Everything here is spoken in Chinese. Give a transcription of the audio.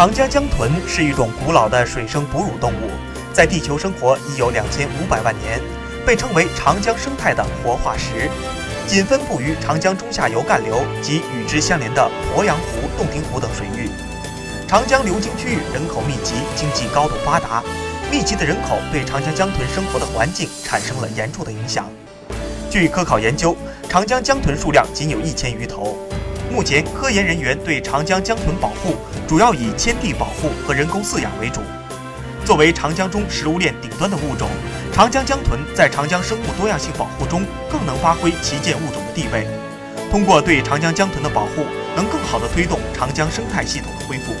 长江江豚是一种古老的水生哺乳动物，在地球生活已有两千五百万年，被称为长江生态的活化石。仅分布于长江中下游干流及与之相连的鄱阳湖、洞庭湖等水域。长江流经区域人口密集，经济高度发达，密集的人口对长江江豚生活的环境产生了严重的影响。据科考研究，长江江豚数量仅有一千余头。目前，科研人员对长江江豚保护主要以迁地保护和人工饲养为主。作为长江中食物链顶端的物种，长江江豚在长江生物多样性保护中更能发挥旗舰物种的地位。通过对长江江豚的保护，能更好地推动长江生态系统的恢复。